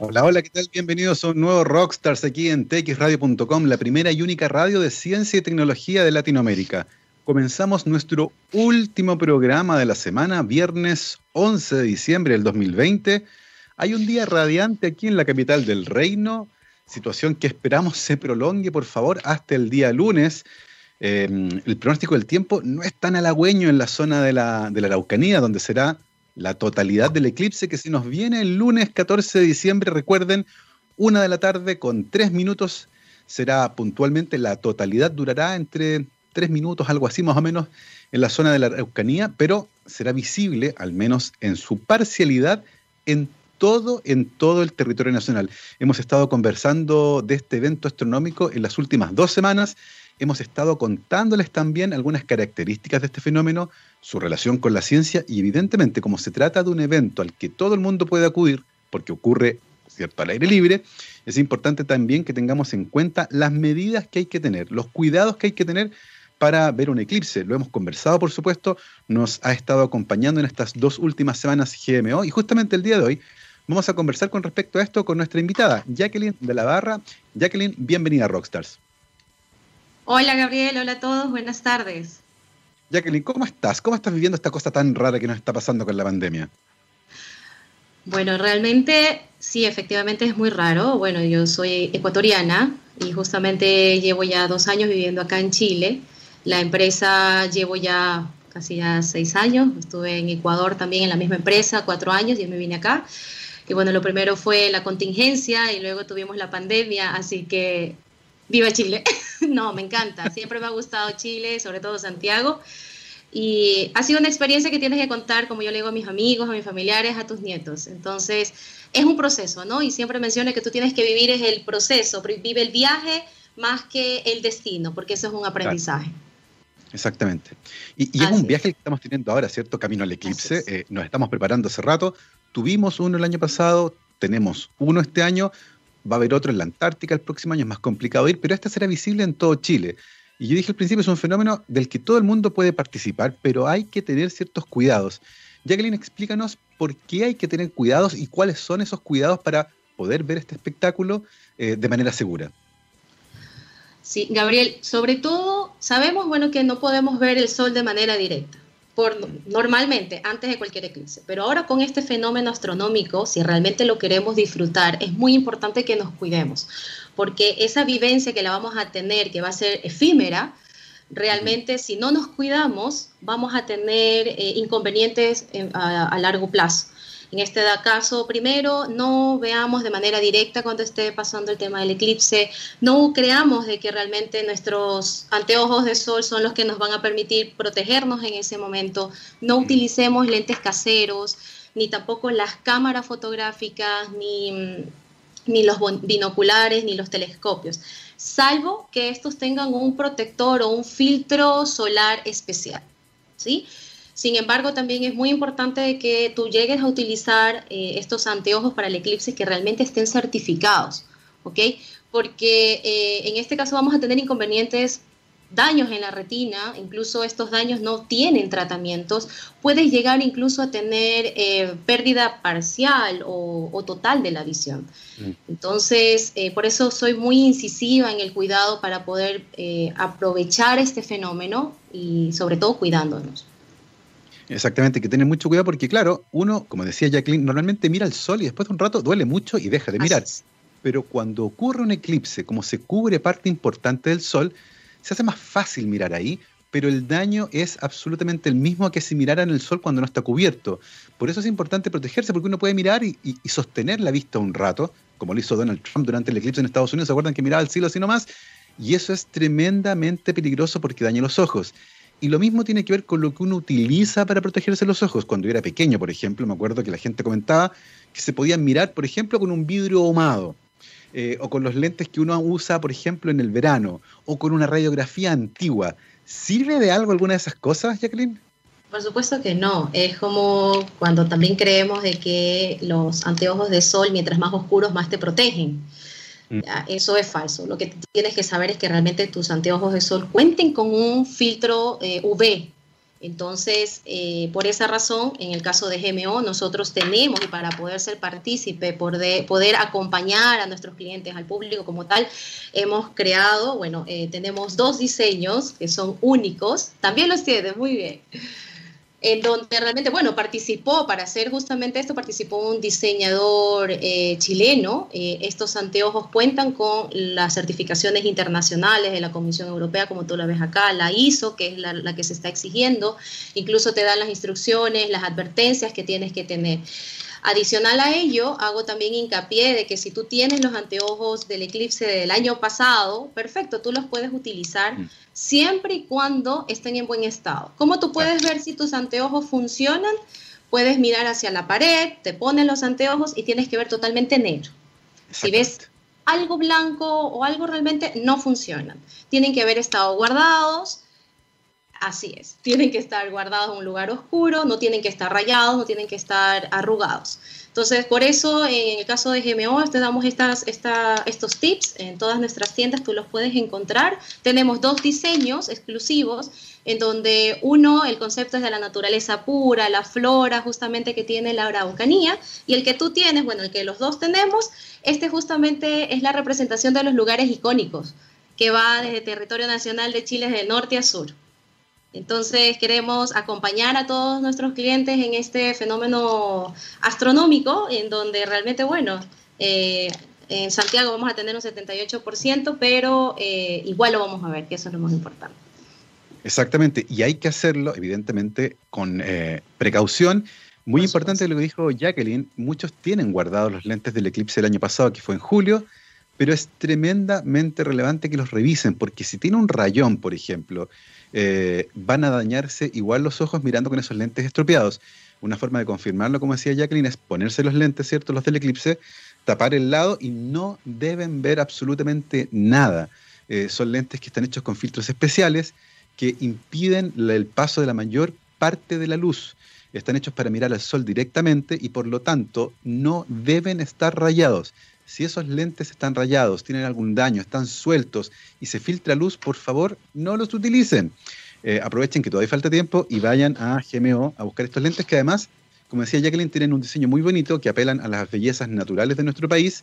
Hola, hola, ¿qué tal? Bienvenidos a un nuevo Rockstars aquí en txradio.com, la primera y única radio de ciencia y tecnología de Latinoamérica. Comenzamos nuestro último programa de la semana, viernes 11 de diciembre del 2020. Hay un día radiante aquí en la capital del reino, situación que esperamos se prolongue, por favor, hasta el día lunes. Em, el pronóstico del tiempo no es tan halagüeño en la zona de la, de la Araucanía, donde será la totalidad del eclipse que se nos viene el lunes 14 de diciembre, recuerden, una de la tarde con tres minutos será puntualmente, la totalidad durará entre tres minutos, algo así más o menos, en la zona de la Araucanía, pero será visible, al menos en su parcialidad, en todo, en todo el territorio nacional. Hemos estado conversando de este evento astronómico en las últimas dos semanas hemos estado contándoles también algunas características de este fenómeno, su relación con la ciencia y evidentemente como se trata de un evento al que todo el mundo puede acudir, porque ocurre cierto al aire libre, es importante también que tengamos en cuenta las medidas que hay que tener, los cuidados que hay que tener para ver un eclipse. Lo hemos conversado, por supuesto, nos ha estado acompañando en estas dos últimas semanas GMO y justamente el día de hoy vamos a conversar con respecto a esto con nuestra invitada, Jacqueline de la Barra. Jacqueline, bienvenida a Rockstars. Hola Gabriel, hola a todos, buenas tardes. Jacqueline, ¿cómo estás? ¿Cómo estás viviendo esta cosa tan rara que nos está pasando con la pandemia? Bueno, realmente sí, efectivamente es muy raro. Bueno, yo soy ecuatoriana y justamente llevo ya dos años viviendo acá en Chile. La empresa llevo ya casi ya seis años. Estuve en Ecuador también en la misma empresa, cuatro años, y me vine acá. Y bueno, lo primero fue la contingencia y luego tuvimos la pandemia, así que Viva Chile. no, me encanta. Siempre me ha gustado Chile, sobre todo Santiago. Y ha sido una experiencia que tienes que contar, como yo le digo a mis amigos, a mis familiares, a tus nietos. Entonces, es un proceso, ¿no? Y siempre menciono que tú tienes que vivir es el proceso, vive el viaje más que el destino, porque eso es un aprendizaje. Exactamente. Y, es un viaje que estamos teniendo ahora, ¿cierto? Camino al eclipse. Eh, nos estamos preparando hace rato. Tuvimos uno el año pasado, tenemos uno este año va a haber otro en la Antártica el próximo año, es más complicado ir, pero este será visible en todo Chile. Y yo dije al principio, es un fenómeno del que todo el mundo puede participar, pero hay que tener ciertos cuidados. Jacqueline, explícanos por qué hay que tener cuidados y cuáles son esos cuidados para poder ver este espectáculo eh, de manera segura. Sí, Gabriel, sobre todo sabemos bueno que no podemos ver el sol de manera directa normalmente antes de cualquier eclipse. Pero ahora con este fenómeno astronómico, si realmente lo queremos disfrutar, es muy importante que nos cuidemos, porque esa vivencia que la vamos a tener, que va a ser efímera, realmente si no nos cuidamos, vamos a tener eh, inconvenientes a largo plazo. En este caso, primero, no veamos de manera directa cuando esté pasando el tema del eclipse, no creamos de que realmente nuestros anteojos de sol son los que nos van a permitir protegernos en ese momento, no utilicemos lentes caseros, ni tampoco las cámaras fotográficas, ni, ni los binoculares, ni los telescopios, salvo que estos tengan un protector o un filtro solar especial. ¿Sí? Sin embargo, también es muy importante que tú llegues a utilizar eh, estos anteojos para el eclipse que realmente estén certificados, ¿ok? Porque eh, en este caso vamos a tener inconvenientes daños en la retina, incluso estos daños no tienen tratamientos, puedes llegar incluso a tener eh, pérdida parcial o, total de la visión. Mm. Entonces, por eso soy muy incisiva en el cuidado para poder aprovechar este fenómeno y sobre todo cuidándonos. Exactamente, que tener mucho cuidado porque, claro, uno, como decía Jacqueline, normalmente mira el sol y después de un rato duele mucho y deja de mirar. Pero cuando ocurre un eclipse, como se cubre parte importante del sol, se hace más fácil mirar ahí, pero el daño es absolutamente el mismo que si mirara en el sol cuando no está cubierto. Por eso es importante protegerse, porque uno puede mirar y, sostener la vista un rato, como lo hizo Donald Trump durante el eclipse en Estados Unidos, ¿se acuerdan que miraba al cielo así nomás? Y eso es tremendamente peligroso porque daña los ojos. Y lo mismo tiene que ver con lo que uno utiliza para protegerse los ojos. Cuando yo era pequeño, por ejemplo, me acuerdo que la gente comentaba que se podían mirar, por ejemplo, con un vidrio ahumado, eh, o con los lentes que uno usa, por ejemplo, en el verano, o con una radiografía antigua. ¿Sirve de algo alguna de esas cosas, Jacqueline? Por supuesto que no. Es como cuando también creemos de que los anteojos de sol, mientras más oscuros, más te protegen. Mm. Eso es falso. Lo que tienes que saber es que realmente tus anteojos de sol cuenten con un filtro eh, UV Entonces, eh, por esa razón, en el caso de GMO, nosotros tenemos, y para poder ser partícipe, poder, poder acompañar a nuestros clientes, al público como tal, hemos creado, bueno, eh, tenemos dos diseños que son únicos, también los tiene, muy bien en donde realmente, bueno, participó para hacer justamente esto, participó un diseñador eh, chileno. Eh, estos anteojos cuentan con las certificaciones internacionales de la Comisión Europea, como tú la ves acá, la ISO, que es la, que se está exigiendo. Incluso te dan las instrucciones, las advertencias que tienes que tener. Adicional a ello, hago también hincapié de que si tú tienes los anteojos del eclipse del año pasado, perfecto, tú los puedes utilizar mm. Siempre y cuando estén en buen estado. ¿Cómo tú puedes ver si tus anteojos funcionan? Puedes mirar hacia la pared, te pones los anteojos y tienes que ver totalmente negro. Si ves algo blanco o algo realmente no funcionan. Tienen que haber estado guardados, Así es, tienen que estar guardados en un lugar oscuro, no tienen que estar rayados, no tienen que estar arrugados. Entonces, por eso en el caso de GMO te damos estas, estos tips en todas nuestras tiendas, tú los puedes encontrar. Tenemos dos diseños exclusivos en donde uno, el concepto es de la naturaleza pura, la flora justamente que tiene la araucanía, y el que tú tienes, bueno, el que los dos tenemos, este justamente es la representación de los lugares icónicos, que va desde territorio nacional de Chile de norte a sur. Entonces queremos acompañar a todos nuestros clientes en este fenómeno astronómico, en donde realmente, bueno, eh, en Santiago vamos a tener un 78%, pero eh, igual lo vamos a ver, que eso es lo más importante. Exactamente, y hay que hacerlo, evidentemente, con eh, precaución. Muy importante lo que dijo Jacqueline, muchos tienen guardados los lentes del eclipse del año pasado, que fue en julio, pero es tremendamente relevante que los revisen, porque si tiene un rayón, por ejemplo, eh, van a dañarse igual los ojos mirando con esos lentes estropeados. Una forma de confirmarlo, como decía Jacqueline, es ponerse los lentes, ¿cierto? Los del eclipse, tapar el lado y no deben ver absolutamente nada. Eh, son lentes que están hechos con filtros especiales que impiden el paso de la mayor parte de la luz. Están hechos para mirar al sol directamente y por lo tanto no deben estar rayados. Si esos lentes están rayados, tienen algún daño, están sueltos y se filtra luz, por favor, no los utilicen. Eh, aprovechen que todavía falta tiempo y vayan a GMO a buscar estos lentes que además, como decía Jacqueline, tienen un diseño muy bonito que apelan a las bellezas naturales de nuestro país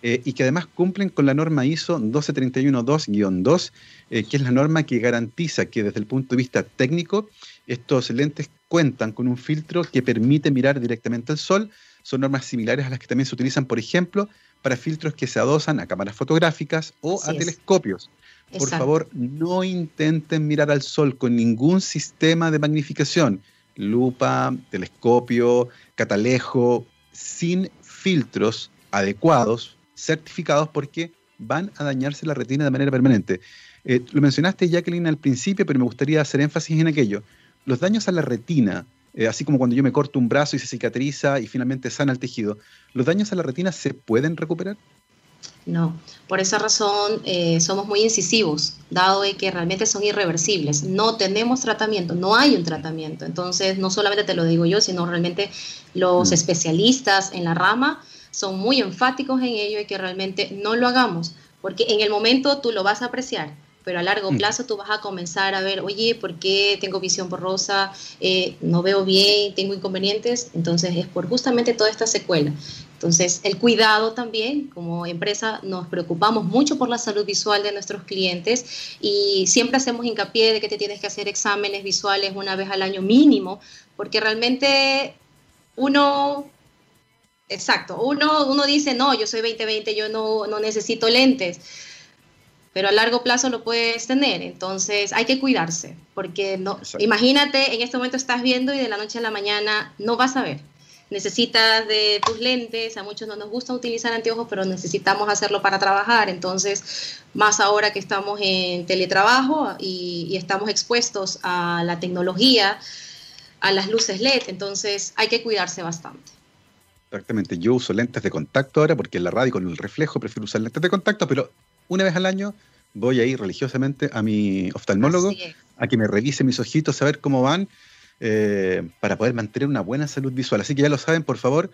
eh, y que además cumplen con la norma ISO 12312-2, eh, que es la norma que garantiza que desde el punto de vista técnico estos lentes cuentan con un filtro que permite mirar directamente al sol. Son normas similares a las que también se utilizan, por ejemplo, para filtros que se adosan a cámaras fotográficas o a telescopios. Por favor, no intenten mirar al sol con ningún sistema de magnificación, lupa, telescopio, catalejo, sin filtros adecuados, certificados, porque van a dañarse la retina de manera permanente. Eh, lo mencionaste, Jacqueline, al principio, pero me gustaría hacer énfasis en aquello. Los daños a la retina eh, así como cuando yo me corto un brazo y se cicatriza y finalmente sana el tejido, ¿los daños a la retina se pueden recuperar? No, por esa razón eh, somos muy incisivos, dado que realmente son irreversibles. No tenemos tratamiento, no hay un tratamiento. Entonces, no solamente te lo digo yo, sino realmente los mm. especialistas en la rama son muy enfáticos en ello y que realmente no lo hagamos, porque en el momento tú lo vas a apreciar, pero a largo mm. plazo tú vas a comenzar a ver, oye, ¿por qué tengo visión borrosa? Eh, no veo bien, tengo inconvenientes. Entonces es por justamente toda esta secuela. Entonces el cuidado también, como empresa nos preocupamos mucho por la salud visual de nuestros clientes y siempre hacemos hincapié de que te tienes que hacer exámenes visuales una vez al año mínimo, porque realmente uno Exacto, uno, uno dice, no, yo soy 2020, yo no, no necesito lentes pero a largo plazo lo puedes tener. Entonces hay que cuidarse, porque no, imagínate, en este momento estás viendo y de la noche a la mañana no vas a ver. Necesitas de tus lentes, a muchos no nos gusta utilizar anteojos, pero necesitamos hacerlo para trabajar. Entonces, más ahora que estamos en teletrabajo y, y estamos expuestos a la tecnología, a las luces LED, entonces hay que cuidarse bastante. Exactamente, yo uso lentes de contacto ahora porque en la radio con el reflejo prefiero usar lentes de contacto, pero una vez al año voy a ir religiosamente a mi oftalmólogo a que me revise mis ojitos, a ver cómo van, eh, para poder mantener una buena salud visual. Así que ya lo saben, por favor,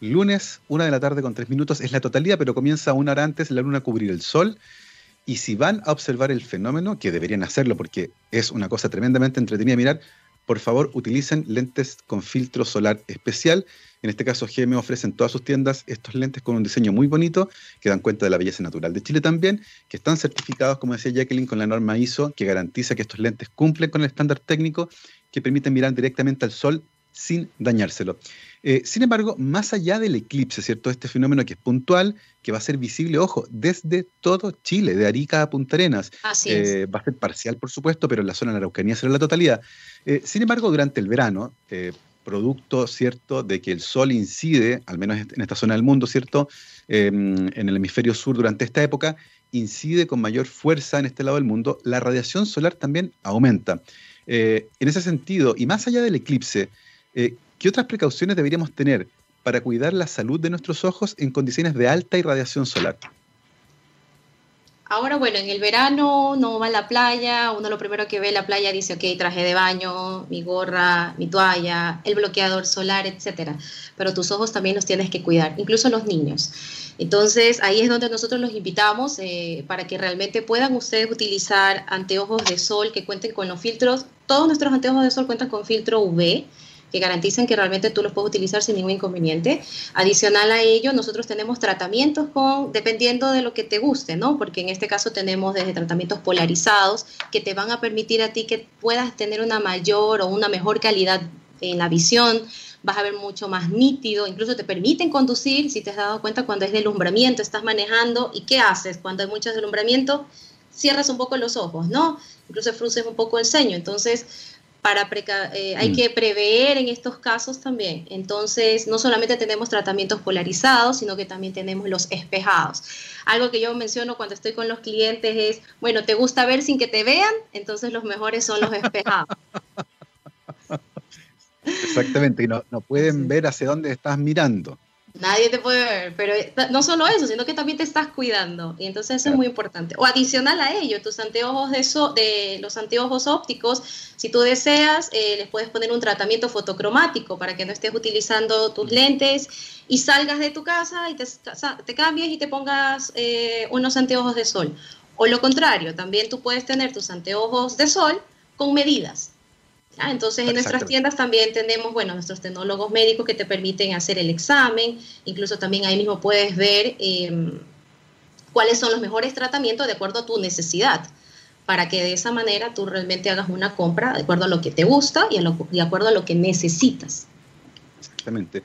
lunes, una de la tarde con tres minutos, es la totalidad, pero comienza una hora antes la luna a cubrir el sol. Y si van a observar el fenómeno, que deberían hacerlo porque es una cosa tremendamente entretenida mirar, por favor utilicen lentes con filtro solar especial. En este caso, GM ofrece en todas sus tiendas estos lentes con un diseño muy bonito, que dan cuenta de la belleza natural de Chile también, que están certificados, como decía Jacqueline, con la norma ISO, que garantiza que estos lentes cumplen con el estándar técnico, que permiten mirar directamente al sol sin dañárselo. Eh, sin embargo, más allá del eclipse, ¿cierto? Este fenómeno que es puntual, que va a ser visible, ojo, desde todo Chile, de Arica a Punta Arenas. Así eh, Va a ser parcial, por supuesto, pero en la zona de la Araucanía será la totalidad. Eh, sin embargo, durante el verano, producto, ¿cierto?, de que el sol incide, al menos en esta zona del mundo, ¿cierto?, em, en el hemisferio sur durante esta época, incide con mayor fuerza en este lado del mundo, la radiación solar también aumenta. en ese sentido, y más allá del eclipse, ¿Qué otras precauciones deberíamos tener para cuidar la salud de nuestros ojos en condiciones de alta irradiación solar? Ahora, bueno, en el verano no va a la playa, uno lo primero que ve la playa dice, ok, traje de baño, mi gorra, mi toalla, el bloqueador solar, etcétera. Pero tus ojos también los tienes que cuidar, incluso los niños. Entonces, ahí es donde nosotros los invitamos eh, para que realmente puedan ustedes utilizar anteojos de sol que cuenten con los filtros. Todos nuestros anteojos de sol cuentan con filtro UV que garantizan que realmente tú los puedes utilizar sin ningún inconveniente. Adicional a ello, nosotros tenemos tratamientos con, dependiendo de lo que te guste, ¿no? Porque en este caso tenemos desde tratamientos polarizados que te van a permitir a ti que puedas tener una mayor o una mejor calidad en la visión, vas a ver mucho más nítido, incluso te permiten conducir, si te has dado cuenta cuando es deslumbramiento, estás manejando y qué haces cuando hay mucho deslumbramiento, cierras un poco los ojos, ¿no? Incluso frunces un poco el ceño, entonces para eh, hay mm. que prever en estos casos también. Entonces, no solamente tenemos tratamientos polarizados, sino que también tenemos los espejados. Algo que yo menciono cuando estoy con los clientes es, bueno, ¿te gusta ver sin que te vean? Entonces los mejores son los espejados. Exactamente, y no, no pueden ver hacia dónde estás mirando. Nadie te puede ver, pero no solo eso, sino que también te estás cuidando. Y entonces eso es muy importante. O adicional a ello, tus anteojos de, de los anteojos ópticos, si tú deseas, eh, les puedes poner un tratamiento fotocromático para que no estés utilizando tus lentes y salgas de tu casa y te, te cambies y te pongas eh, unos anteojos de sol. O lo contrario, también tú puedes tener tus anteojos de sol con medidas. Entonces, en nuestras tiendas también tenemos, bueno, nuestros tecnólogos médicos que te permiten hacer el examen, incluso también ahí mismo puedes ver em, cuáles son los mejores tratamientos de acuerdo a tu necesidad, para que de esa manera tú realmente hagas una compra de acuerdo a lo que te gusta y de acuerdo a lo que necesitas. Exactamente.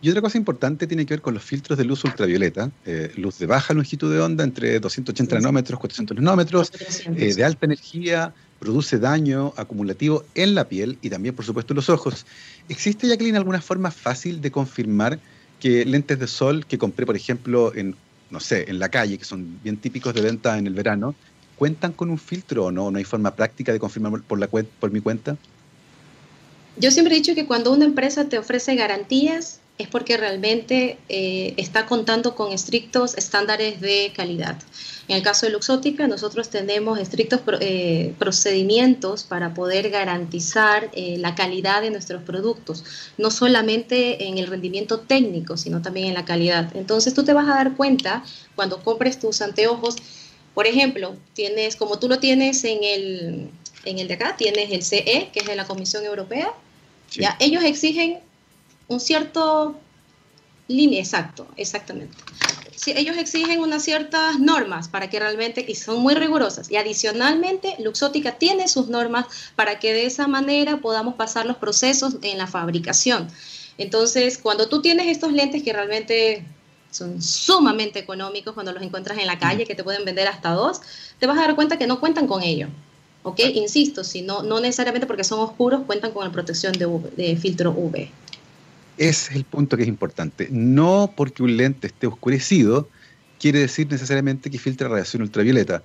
Y otra cosa importante tiene que ver con los filtros de luz ultravioleta, eh, luz de baja longitud de onda entre 280 nanómetros, 400 nanómetros, eh, de alta energía, produce daño acumulativo en la piel y también, por supuesto, en los ojos. ¿Existe, Jacqueline, alguna forma fácil de confirmar que lentes de sol que compré, por ejemplo, en, no sé, en la calle, que son bien típicos de venta en el verano, cuentan con un filtro o no? ¿No hay forma práctica de confirmar por, la, por mi cuenta? Yo siempre he dicho que cuando una empresa te ofrece garantías, es porque realmente eh, está contando con estrictos estándares de calidad. En el caso de Luxótica, nosotros tenemos estrictos eh, procedimientos para poder garantizar eh, la calidad de nuestros productos, no solamente en el rendimiento técnico, sino también en la calidad. Entonces tú te vas a dar cuenta cuando compres tus anteojos, por ejemplo, tienes, como tú lo tienes en el, en el de acá, tienes el CE, que es de la Comisión Europea, ya ellos exigen un cierto límite, exacto, exactamente. Ellos exigen unas ciertas normas para que realmente, y son muy rigurosas, y adicionalmente Luxótica tiene sus normas para que de esa manera podamos pasar los procesos en la fabricación. Entonces, cuando tú tienes estos lentes que realmente son sumamente económicos cuando los encuentras en la calle, que te pueden vender hasta dos, te vas a dar cuenta que no cuentan con ello. ¿Ok? Insisto, si no, no necesariamente porque son oscuros, cuentan con la protección de, de filtro UV. Ese es el punto que es importante. No porque un lente esté oscurecido quiere decir necesariamente que filtra radiación ultravioleta.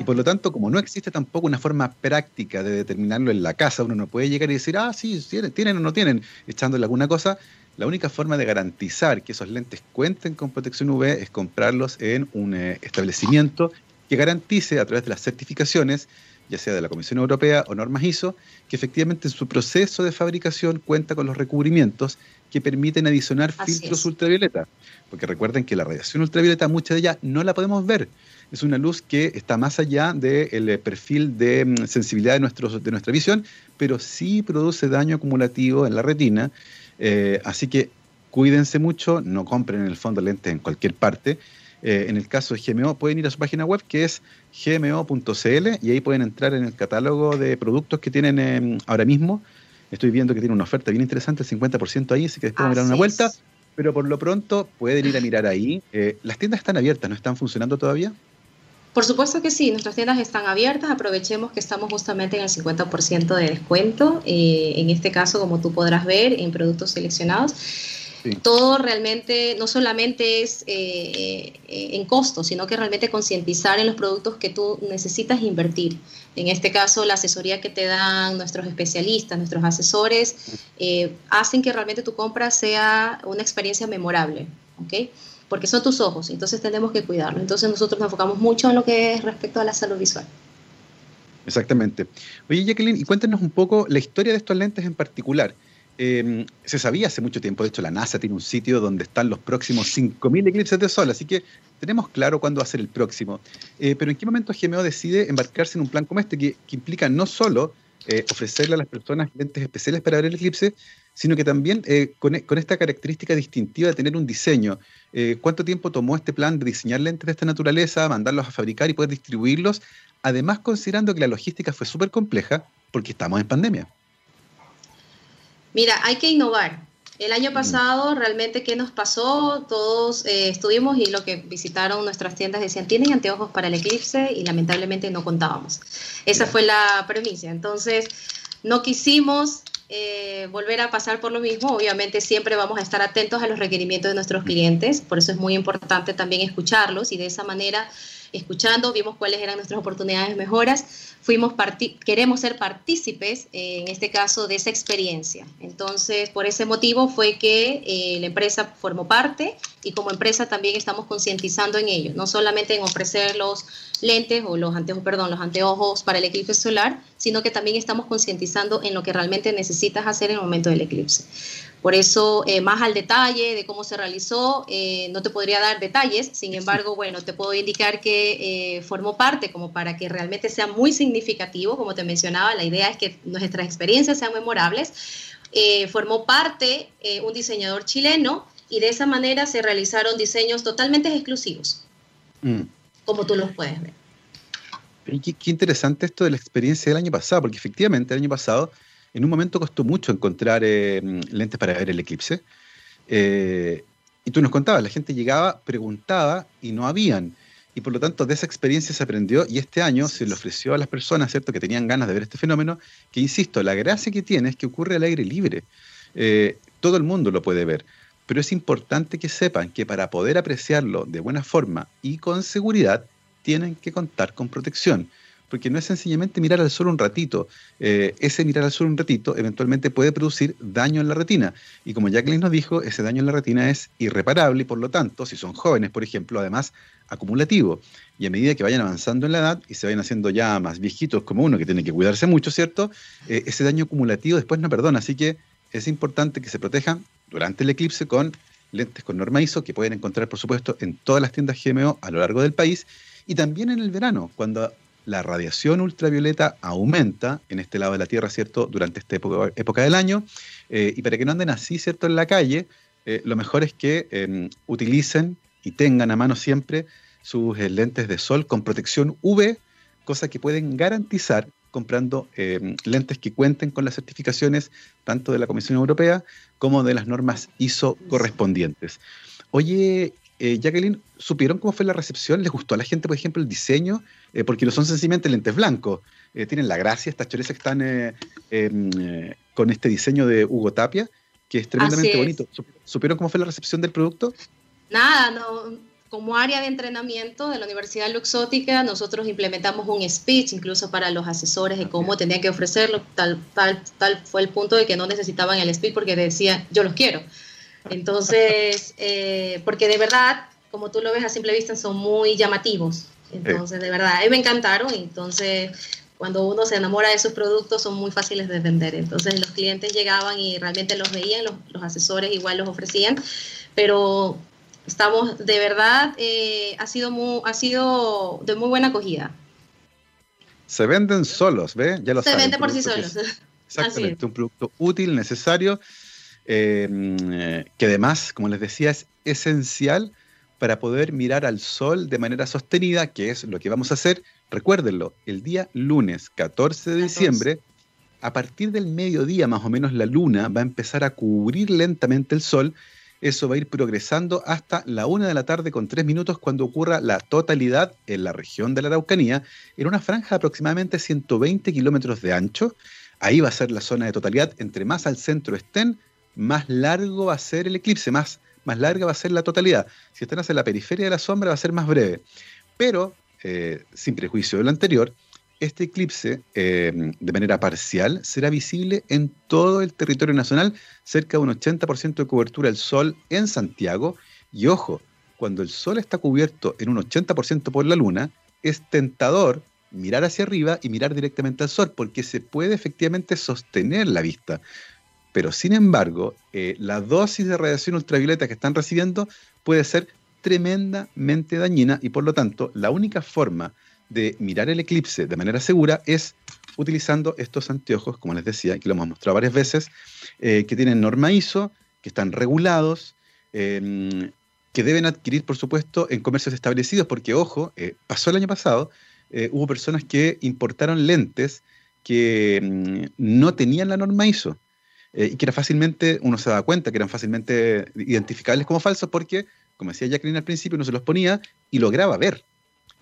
Y por lo tanto, como no existe tampoco una forma práctica de determinarlo en la casa, uno no puede llegar y decir, ah, sí, tienen o no tienen, echándole alguna cosa. La única forma de garantizar que esos lentes cuenten con protección UV es comprarlos en un eh, establecimiento que garantice a través de las certificaciones ya sea de la Comisión Europea o normas ISO, que efectivamente en su proceso de fabricación cuenta con los recubrimientos que permiten adicionar filtros ultravioleta. Porque recuerden que la radiación ultravioleta, mucha de ella no la podemos ver. Es una luz que está más allá del perfil de mm, sensibilidad de, nuestros, de nuestra visión, pero sí produce daño acumulativo en la retina. Eh, así que cuídense mucho, no compren en el fondo lentes en cualquier parte. Eh, en el caso de GMO, pueden ir a su página web que es gmo.cl y ahí pueden entrar en el catálogo de productos que tienen em, ahora mismo. Estoy viendo que tiene una oferta bien interesante, el 50% ahí, así que después mirar una vuelta. Pero por lo pronto pueden ir a mirar ahí. Eh, las tiendas están abiertas, ¿no están funcionando todavía? Por supuesto que sí, nuestras tiendas están abiertas, aprovechemos que estamos justamente en el 50% de descuento, eh, en este caso como tú podrás ver en productos seleccionados. Todo realmente no solamente es eh, eh, en costo, sino que realmente concientizar en los productos que tú necesitas invertir. En este caso, la asesoría que te dan nuestros especialistas, nuestros asesores, eh, hacen que realmente tu compra sea una experiencia memorable, ¿ok? Porque son tus ojos, entonces tenemos que cuidarlo. Entonces nosotros nos enfocamos mucho en lo que es respecto a la salud visual. Exactamente. Oye, Jacqueline, y cuéntanos un poco la historia de estos lentes en particular. Em, se sabía hace mucho tiempo, de hecho la NASA tiene un sitio donde están los próximos 5.000 eclipses de sol, así que tenemos claro cuándo va a ser el próximo. Eh, pero ¿en qué momento GMO decide embarcarse en un plan como este que, implica no solo eh, ofrecerle a las personas lentes especiales para ver el eclipse, sino que también eh, con, con, esta característica distintiva de tener un diseño? ¿Cuánto tiempo tomó este plan de diseñar lentes de esta naturaleza, mandarlos a fabricar y poder distribuirlos? Además, considerando que la logística fue súper compleja porque estamos en pandemia. Mira, hay que innovar. El año mm. pasado, realmente, ¿qué nos pasó? Todos eh, estuvimos y lo que visitaron nuestras tiendas decían, ¿tienen anteojos para el eclipse? Y lamentablemente no contábamos. Esa fue la premisa. Entonces, no quisimos eh, volver a pasar por lo mismo. Obviamente, siempre vamos a estar atentos a los requerimientos de nuestros clientes. Por eso es muy importante también escucharlos y de esa manera escuchando, vimos cuáles eran nuestras oportunidades de mejoras, fuimos queremos ser partícipes, en este caso, de esa experiencia. Entonces, por ese motivo fue que eh, la empresa formó parte y como empresa también estamos concientizando en ello, no solamente en ofrecer los lentes o los anteojos, perdón, los anteojos para el eclipse solar, sino que también estamos concientizando en lo que realmente necesitas hacer en el momento del eclipse. Por eso, eh, más al detalle de cómo se realizó, eh, no te podría dar detalles, sin embargo, bueno, te puedo indicar que eh, formó parte como para que realmente sea muy significativo, como te mencionaba, la idea es que nuestras experiencias sean memorables. formó parte un diseñador chileno y de esa manera se realizaron diseños totalmente exclusivos, mm. como tú los puedes ver. Qué, qué interesante esto de la experiencia del año pasado, porque efectivamente el año pasado en un momento costó mucho encontrar eh, lentes para ver el eclipse. Eh, y tú nos contabas, la gente llegaba, preguntaba y no habían. Y por lo tanto, de esa experiencia se aprendió y este año se le ofreció a las personas, ¿cierto?, que tenían ganas de ver este fenómeno, que insisto, la gracia que tiene es que ocurre al aire libre. Eh, todo el mundo lo puede ver. Pero es importante que sepan que para poder apreciarlo de buena forma y con seguridad, tienen que contar con protección porque no es sencillamente mirar al sol un ratito. Eh, ese mirar al sol un ratito eventualmente puede producir daño en la retina. Y como Jacqueline nos dijo, ese daño en la retina es irreparable y por lo tanto, si son jóvenes, por ejemplo, además acumulativo. Y a medida que vayan avanzando en la edad y se vayan haciendo ya más viejitos como uno, que tiene que cuidarse mucho, ¿cierto? Eh, ese daño acumulativo después no perdona. Así que es importante que se protejan durante el eclipse con lentes con norma ISO que pueden encontrar, por supuesto, en todas las tiendas GMO a lo largo del país y también en el verano, cuando la radiación ultravioleta aumenta en este lado de la Tierra, ¿cierto?, durante esta época, del año. Eh, y para que no anden así, ¿cierto?, en la calle, eh, lo mejor es que em, utilicen y tengan a mano siempre sus eh, lentes de sol con protección UV, cosa que pueden garantizar comprando em, lentes que cuenten con las certificaciones tanto de la Comisión Europea como de las normas ISO correspondientes. Oye, eh, Jacqueline, ¿supieron cómo fue la recepción? ¿Les gustó a la gente, por ejemplo, el diseño? Eh, porque no son sencillamente lentes blancos. Eh, tienen la gracia, estas chorizas que están em, con este diseño de Hugo Tapia, que es tremendamente bonito. ¿Supieron cómo fue la recepción del producto? Nada, no. Como área de entrenamiento de la Universidad Luxótica, nosotros implementamos un speech incluso para los asesores de cómo tenían que ofrecerlo. Tal, tal, tal fue el punto de que no necesitaban el speech porque decían, yo los quiero. Entonces, eh, porque de verdad, como tú lo ves a simple vista, son muy llamativos. Entonces, de verdad, a mí me encantaron. Entonces, cuando uno se enamora de sus productos son muy fáciles de vender. Entonces los clientes llegaban y realmente los veían, los, asesores igual los ofrecían, pero estamos, de verdad, eh, ha, sido muy, ha sido de muy buena acogida. Se venden solos, ¿ve? Ya lo Se vende por sí solos. exactamente, un producto útil, necesario, eh, que además, como les decía, es esencial para poder mirar al sol de manera sostenida, que es lo que vamos a hacer. Recuérdenlo, el día lunes 14 de diciembre, a partir del mediodía más o menos la luna va a empezar a cubrir lentamente el sol. Eso va a ir progresando hasta la una de la tarde con tres minutos cuando ocurra la totalidad en la región de la Araucanía, en una franja de aproximadamente 120 kilómetros de ancho. Ahí va a ser la zona de totalidad. Entre más al centro estén, más largo va a ser el eclipse, más más larga va a ser la totalidad. Si están hacia la periferia de la sombra va a ser más breve. Pero, eh, sin prejuicio de lo anterior, este eclipse eh, de manera parcial será visible en todo el territorio nacional, cerca de un 80% de cobertura del sol en Santiago. Y ojo, cuando el sol está cubierto en un 80% por la luna, es tentador mirar hacia arriba y mirar directamente al sol, porque se puede efectivamente sostener la vista. Pero sin embargo, eh, la dosis de radiación ultravioleta que están recibiendo puede ser tremendamente dañina y por lo tanto la única forma de mirar el eclipse de manera segura es utilizando estos anteojos, como les decía, que lo hemos mostrado varias veces, eh, que tienen norma ISO, que están regulados, em, que deben adquirir, por supuesto, en comercios establecidos, porque, ojo, eh, pasó el año pasado, hubo personas que importaron lentes que mm, no tenían la norma ISO. Eh, y que era fácilmente, uno se daba cuenta que eran fácilmente identificables como falsos porque, como decía Jacqueline al principio, uno se los ponía y lograba ver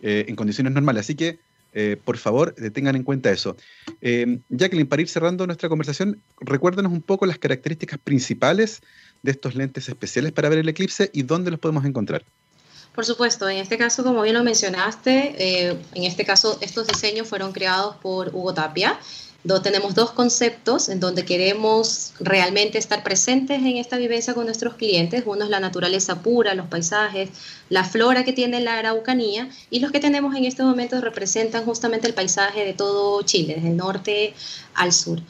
eh, en condiciones normales. Así que, eh, por favor, tengan en cuenta eso. Jacqueline, para ir cerrando nuestra conversación, recuérdanos un poco las características principales de estos lentes especiales para ver el eclipse y dónde los podemos encontrar. Por supuesto, en este caso, como bien lo mencionaste, en este caso estos diseños fueron creados por Hugo Tapia tenemos dos conceptos en donde queremos realmente estar presentes en esta vivencia con nuestros clientes. Uno es la naturaleza pura, los paisajes, la flora que tiene la Araucanía y los que tenemos en este momento representan justamente el paisaje de todo Chile, desde el norte al sur.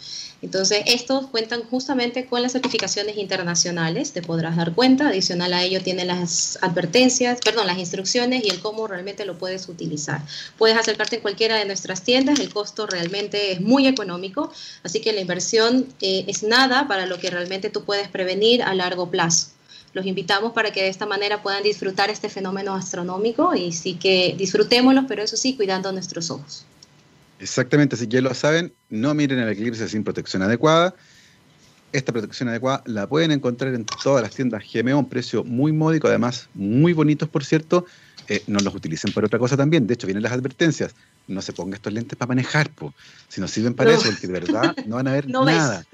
Entonces, estos cuentan justamente con las certificaciones internacionales, te podrás dar cuenta. Adicional a ello, tiene las advertencias, perdón, las instrucciones y el cómo realmente lo puedes utilizar. Puedes acercarte en cualquiera de nuestras tiendas, el costo realmente es muy económico, así que la inversión eh, es nada para lo que realmente tú puedes prevenir a largo plazo. Los invitamos para que de esta manera puedan disfrutar este fenómeno astronómico y sí que disfrutémoslo, pero eso sí, cuidando nuestros ojos. Exactamente, así que ya lo saben, no miren el eclipse sin protección adecuada. Esta protección adecuada la pueden encontrar en todas las tiendas GMO a un precio muy módico, además muy bonitos, por cierto. Eh, no los utilicen para otra cosa también. De hecho, vienen las advertencias. No se pongan estos lentes para manejar, po. si no sirven para eso, porque de verdad no van a ver nada.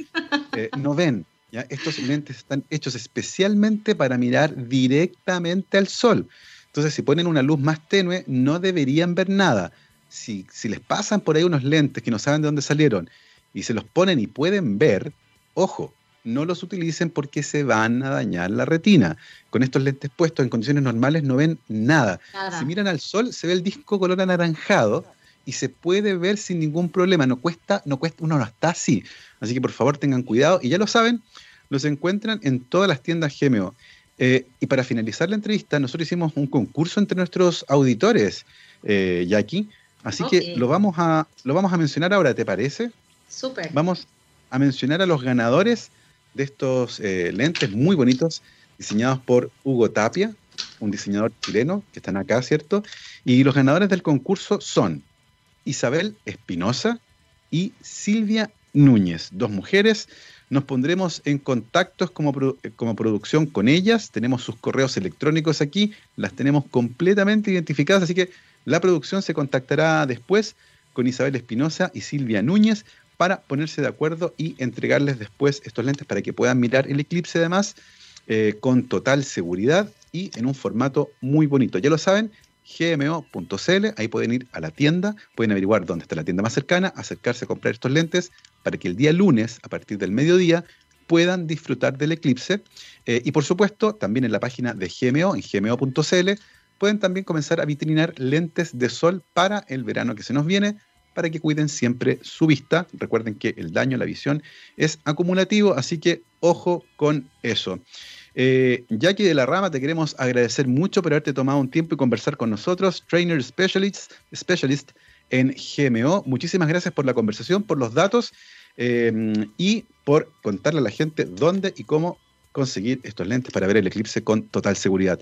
Eh, no ven. ¿ya? Estos lentes están hechos especialmente para mirar directamente al sol. Entonces, si ponen una luz más tenue, no deberían ver nada si, les pasan por ahí unos lentes que no saben de dónde salieron y se los ponen y pueden ver, ojo, no los utilicen porque se van a dañar la retina. Con estos lentes puestos en condiciones normales no ven nada. Si miran al sol, se ve el disco color anaranjado y se puede ver sin ningún problema. No cuesta, no cuesta, uno no está así. Así que por favor tengan cuidado y ya lo saben, los encuentran en todas las tiendas GMO. Eh, y para finalizar la entrevista, nosotros hicimos un concurso entre nuestros auditores, eh, Jackie, Así que lo vamos, a, lo vamos a mencionar ahora, ¿te parece? Súper. Vamos a mencionar a los ganadores de estos eh, lentes muy bonitos, diseñados por Hugo Tapia, un diseñador chileno que están acá, ¿cierto? Y los ganadores del concurso son Isabel Espinosa y Silvia Núñez, dos mujeres. Nos pondremos en contacto como, como producción con ellas. Tenemos sus correos electrónicos aquí, las tenemos completamente identificadas, así que la producción se contactará después con Isabel Espinosa y Silvia Núñez para ponerse de acuerdo y entregarles después estos lentes para que puedan mirar el eclipse además eh, con total seguridad y en un formato muy bonito. Ya lo saben, gmo.cl, ahí pueden ir a la tienda, pueden averiguar dónde está la tienda más cercana, acercarse a comprar estos lentes para que el día lunes, a partir del mediodía, puedan disfrutar del eclipse. Eh, y por supuesto, también en la página de GMO, en gmo.cl, pueden también comenzar a vitrinar lentes de sol para el verano que se nos viene, para que cuiden siempre su vista. Recuerden que el daño a la visión es acumulativo, así que ojo con eso. Eh, Jackie de la Rama, te queremos agradecer mucho por haberte tomado un tiempo y conversar con nosotros, Trainer Specialist, Specialist en GMO. Muchísimas gracias por la conversación, por los datos eh, y por contarle a la gente dónde y cómo conseguir estos lentes para ver el eclipse con total seguridad.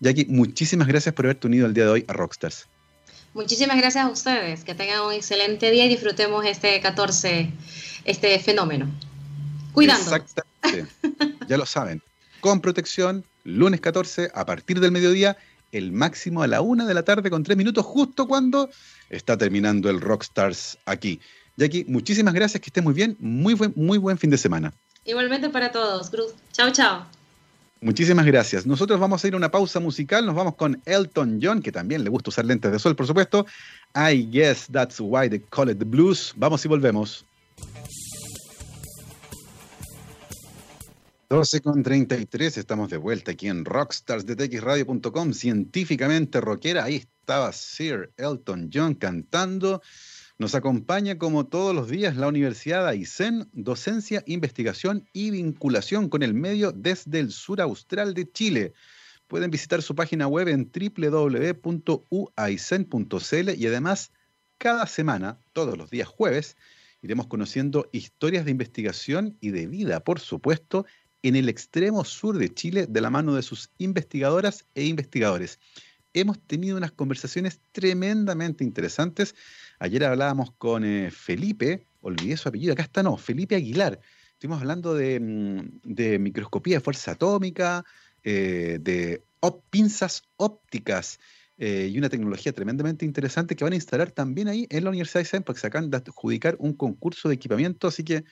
Jackie, muchísimas gracias por haberte unido el día de hoy a Rockstars. Muchísimas gracias a ustedes, que tengan un excelente día y disfrutemos este 14, este fenómeno. Cuidando. Exactamente, ya lo saben. Con protección, lunes 14, a partir del mediodía, el máximo a la una de la tarde con tres minutos, justo cuando está terminando el Rockstars aquí. Jackie, muchísimas gracias, que estés muy bien, muy buen, muy buen fin de semana. Igualmente para todos, Cruz. Chao, chao. Muchísimas gracias. Nosotros vamos a ir a una pausa musical. Nos vamos con Elton John, que también le gusta usar lentes de sol, por supuesto. I guess that's why they call it the blues. Vamos y volvemos. 12 con 33, estamos de vuelta aquí en rockstarsdetxradio.com, científicamente rockera. Ahí estaba Sir Elton John cantando nos acompaña como todos los días la Universidad Aysén, docencia, investigación y vinculación con el medio desde el sur austral de Chile. Pueden visitar su página web en www.uaisen.cl y además cada semana, todos los días jueves, iremos conociendo historias de investigación y de vida, por supuesto, en el extremo sur de Chile de la mano de sus investigadoras e investigadores. Hemos tenido unas conversaciones tremendamente interesantes Ayer hablábamos con eh, Felipe, olvidé su apellido, acá está, no, Felipe Aguilar. Estuvimos hablando de, mm, microscopía de fuerza atómica, eh, de pinzas ópticas eh, y una tecnología tremendamente interesante que van a instalar también ahí en la Universidad de San porque se de adjudicar un concurso de equipamiento, así que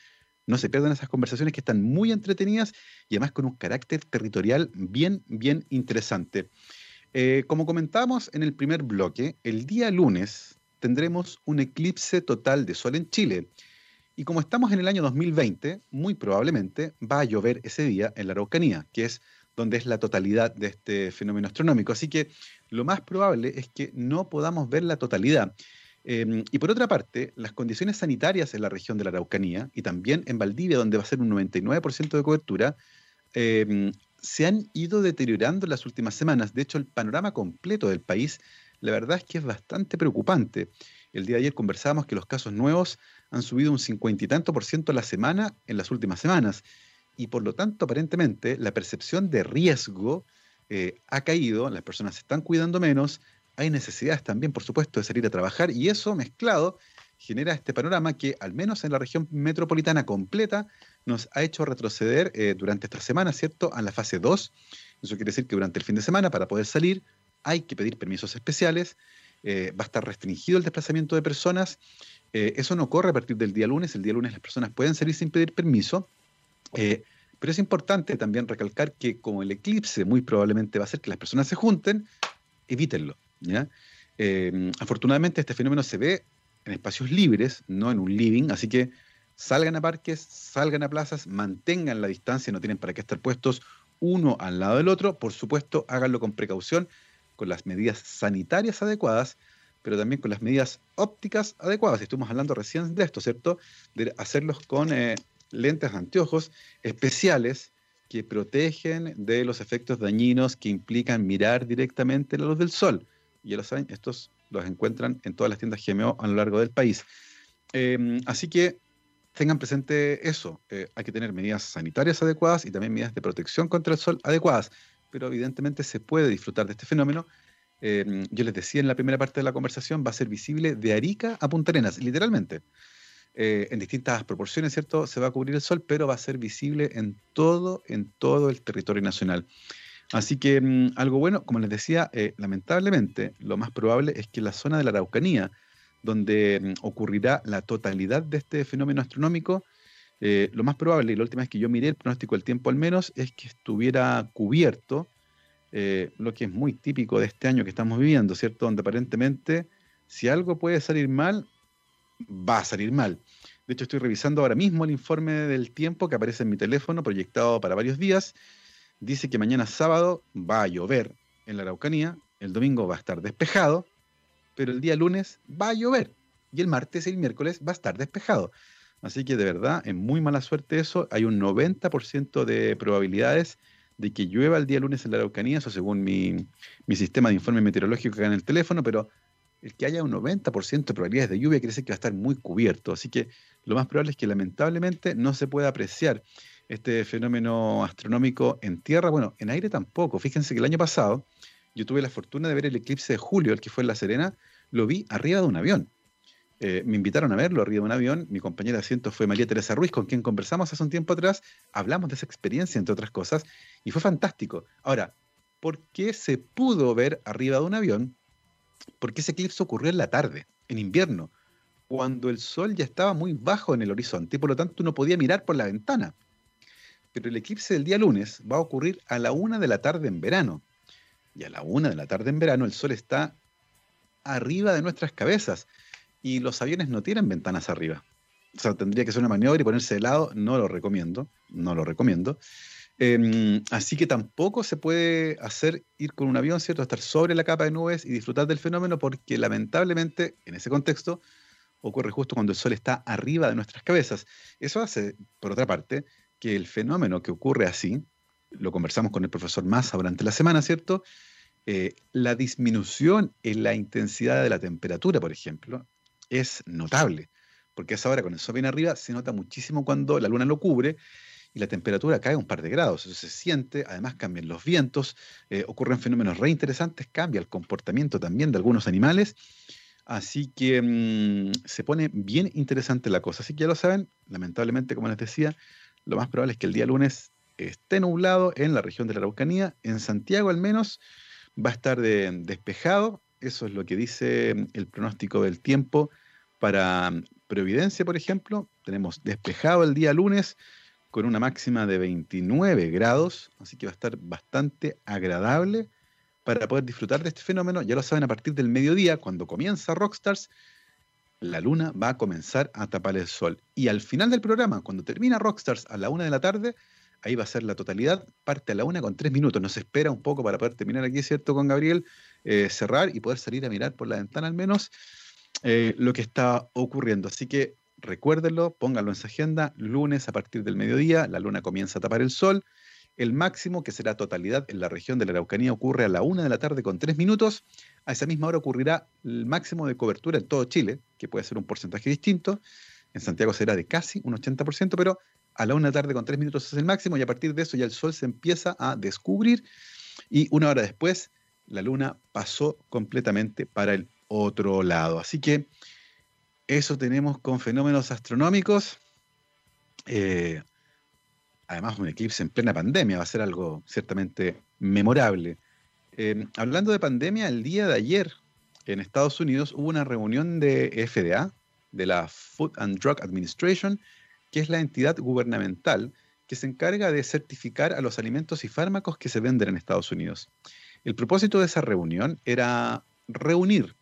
no se pierdan esas conversaciones que están muy entretenidas y además con un carácter territorial bien, bien interesante. Como comentábamos en el primer bloque, el día lunes, tendremos un eclipse total de sol en Chile. Y como estamos en el año 2020, muy probablemente va a llover ese día en la Araucanía, que es donde es la totalidad de este fenómeno astronómico. Así que lo más probable es que no podamos ver la totalidad. Em, y por otra parte, las condiciones sanitarias en la región de la Araucanía y también en Valdivia, donde va a ser un 99% de cobertura, em, se han ido deteriorando en las últimas semanas. De hecho, el panorama completo del país la verdad es que es bastante preocupante. El día de ayer conversábamos que los casos nuevos han subido un cincuenta y tanto por ciento la semana en las últimas semanas. Y por lo tanto, aparentemente, la percepción de riesgo eh, ha caído, las personas se están cuidando menos, hay necesidades también, por supuesto, de salir a trabajar y eso mezclado genera este panorama que, al menos en la región metropolitana completa, nos ha hecho retroceder eh, durante esta semana, ¿cierto?, a la fase 2. Eso quiere decir que durante el fin de semana, para poder salir, hay que pedir permisos especiales, eh, va a estar restringido el desplazamiento de personas. Eh, eso no ocurre a partir del día lunes. El día lunes las personas pueden salir sin pedir permiso. Eh, pero es importante también recalcar que como el eclipse muy probablemente va a hacer que las personas se junten, evítenlo. afortunadamente este fenómeno se ve en espacios libres, no en un living, así que salgan a parques, salgan a plazas, mantengan la distancia, no tienen para qué estar puestos uno al lado del otro. Por supuesto, háganlo con precaución con las medidas sanitarias adecuadas, pero también con las medidas ópticas adecuadas. Estuvimos hablando recién de esto, ¿cierto? De hacerlos con eh, lentes anteojos especiales que protegen de los efectos dañinos que implican mirar directamente la luz del sol. Ya lo saben, estos los encuentran en todas las tiendas GMO a lo largo del país. Em, así que tengan presente eso. Eh, hay que tener medidas sanitarias adecuadas y también medidas de protección contra el sol adecuadas pero evidentemente se puede disfrutar de este fenómeno. Em, yo les decía en la primera parte de la conversación, va a ser visible de Arica a Punta Arenas, literalmente. Eh, en distintas proporciones, ¿cierto? Se va a cubrir el sol, pero va a ser visible en todo, en todo el territorio nacional. Así que em, algo bueno, como les decía, eh, lamentablemente, lo más probable es que la zona de la Araucanía, donde em, ocurrirá la totalidad de este fenómeno astronómico, eh, lo más probable, y la última vez que yo miré el pronóstico del tiempo al menos, es que estuviera cubierto, eh, lo que es muy típico de este año que estamos viviendo, ¿cierto? Donde aparentemente, si algo puede salir mal, va a salir mal. De hecho, estoy revisando ahora mismo el informe del tiempo que aparece en mi teléfono, proyectado para varios días. Dice que mañana sábado va a llover en la Araucanía, el domingo va a estar despejado, pero el día lunes va a llover. y el martes y el miércoles va a estar despejado. Así que de verdad, es muy mala suerte eso. Hay un 90% de probabilidades de que llueva el día lunes en la Araucanía, eso según mi, mi sistema de informe meteorológico que en el teléfono, pero el que haya un 90% de probabilidades de lluvia quiere decir que va a estar muy cubierto. Así que lo más probable es que lamentablemente no se pueda apreciar este fenómeno astronómico en tierra. Bueno, en aire tampoco. Fíjense que el año pasado yo tuve la fortuna de ver el eclipse de julio, el que fue en La Serena, lo vi arriba de un avión. Eh, me invitaron a verlo arriba de un avión. Mi compañera de asiento fue María Teresa Ruiz, con quien conversamos hace un tiempo atrás. Hablamos de esa experiencia, entre otras cosas, y fue fantástico. Ahora, ¿por qué se pudo ver arriba de un avión? Porque ese eclipse ocurrió en la tarde, en invierno, cuando el sol ya estaba muy bajo en el horizonte y por lo tanto uno podía mirar por la ventana. Pero el eclipse del día lunes va a ocurrir a la una de la tarde en verano. Y a la una de la tarde en verano el sol está arriba de nuestras cabezas y los aviones no tienen ventanas arriba. O sea, tendría que ser una maniobra y ponerse de lado, no lo recomiendo, no lo recomiendo. Em, así que tampoco se puede hacer ir con un avión, ¿cierto? Estar sobre la capa de nubes y disfrutar del fenómeno porque lamentablemente en ese contexto ocurre justo cuando el sol está arriba de nuestras cabezas. Eso hace, por otra parte, que el fenómeno que ocurre así, lo conversamos con el profesor Massa durante la semana, ¿cierto? Eh, la disminución en la intensidad de la temperatura, por ejemplo, es notable, porque a esa hora con el sol arriba se nota muchísimo cuando la luna lo cubre y la temperatura cae un par de grados, eso se siente, además cambian los vientos, eh, ocurren fenómenos re interesantes, cambia el comportamiento también de algunos animales, así que mm, se pone bien interesante la cosa, así que ya lo saben, lamentablemente como les decía, lo más probable es que el día lunes esté nublado en la región de la Araucanía, en Santiago al menos va a estar despejado, eso es lo que dice mm, el pronóstico del tiempo para mm, Providencia, por ejemplo. Tenemos despejado el día lunes con una máxima de 29 grados, así que va a estar bastante agradable para poder disfrutar de este fenómeno. Ya lo saben, a partir del mediodía, cuando comienza Rockstars, la luna va a comenzar a tapar el sol. Y al final del programa, cuando termina Rockstars a la una de la tarde, ahí va a ser la totalidad, parte a la una con tres minutos. Nos espera un poco para poder terminar aquí, ¿cierto? Con Gabriel, eh, cerrar y poder salir a mirar por la ventana al menos eh, lo que está ocurriendo. Así que recuérdenlo, pónganlo en su agenda, lunes a partir del mediodía, la luna comienza a tapar el sol. El máximo, que será totalidad en la región de la Araucanía, ocurre a la una de la tarde con tres minutos. A esa misma hora ocurrirá el máximo de cobertura en todo Chile, que puede ser un porcentaje distinto. En Santiago será de casi un 80%, pero a la una tarde con tres minutos es el máximo y a partir de eso ya el sol se empieza a descubrir y una hora después la luna pasó completamente para el otro lado. Así que eso tenemos con fenómenos astronómicos. Eh, además, un eclipse en plena pandemia va a ser algo ciertamente memorable. Hablando de pandemia, el día de ayer en Estados Unidos hubo una reunión de FDA, de la Food and Drug Administration, que es la entidad gubernamental que se encarga de certificar a los alimentos y fármacos que se venden en Estados Unidos. El propósito de esa reunión era reunir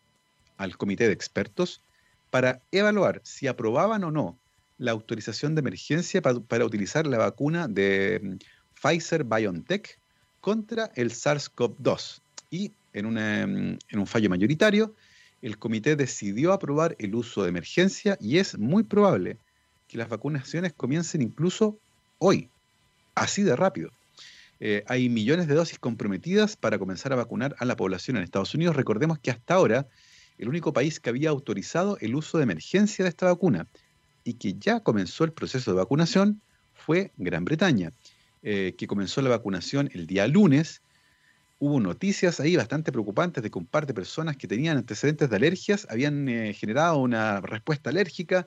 al comité de expertos para evaluar si aprobaban o no la autorización de emergencia para, utilizar la vacuna de mm, Pfizer BioNTech contra el SARS-CoV-2. Y mm, en un fallo mayoritario, el comité decidió aprobar el uso de emergencia y es muy probable que las vacunaciones comiencen incluso hoy, así de rápido. Eh, hay millones de dosis comprometidas para comenzar a vacunar a la población en Estados Unidos. Recordemos que hasta ahora el único país que había autorizado el uso de emergencia de esta vacuna y que ya comenzó el proceso de vacunación fue Gran Bretaña, eh, que comenzó la vacunación el día lunes. Hubo noticias ahí bastante preocupantes de que un par de personas que tenían antecedentes de alergias habían eh, generado una respuesta alérgica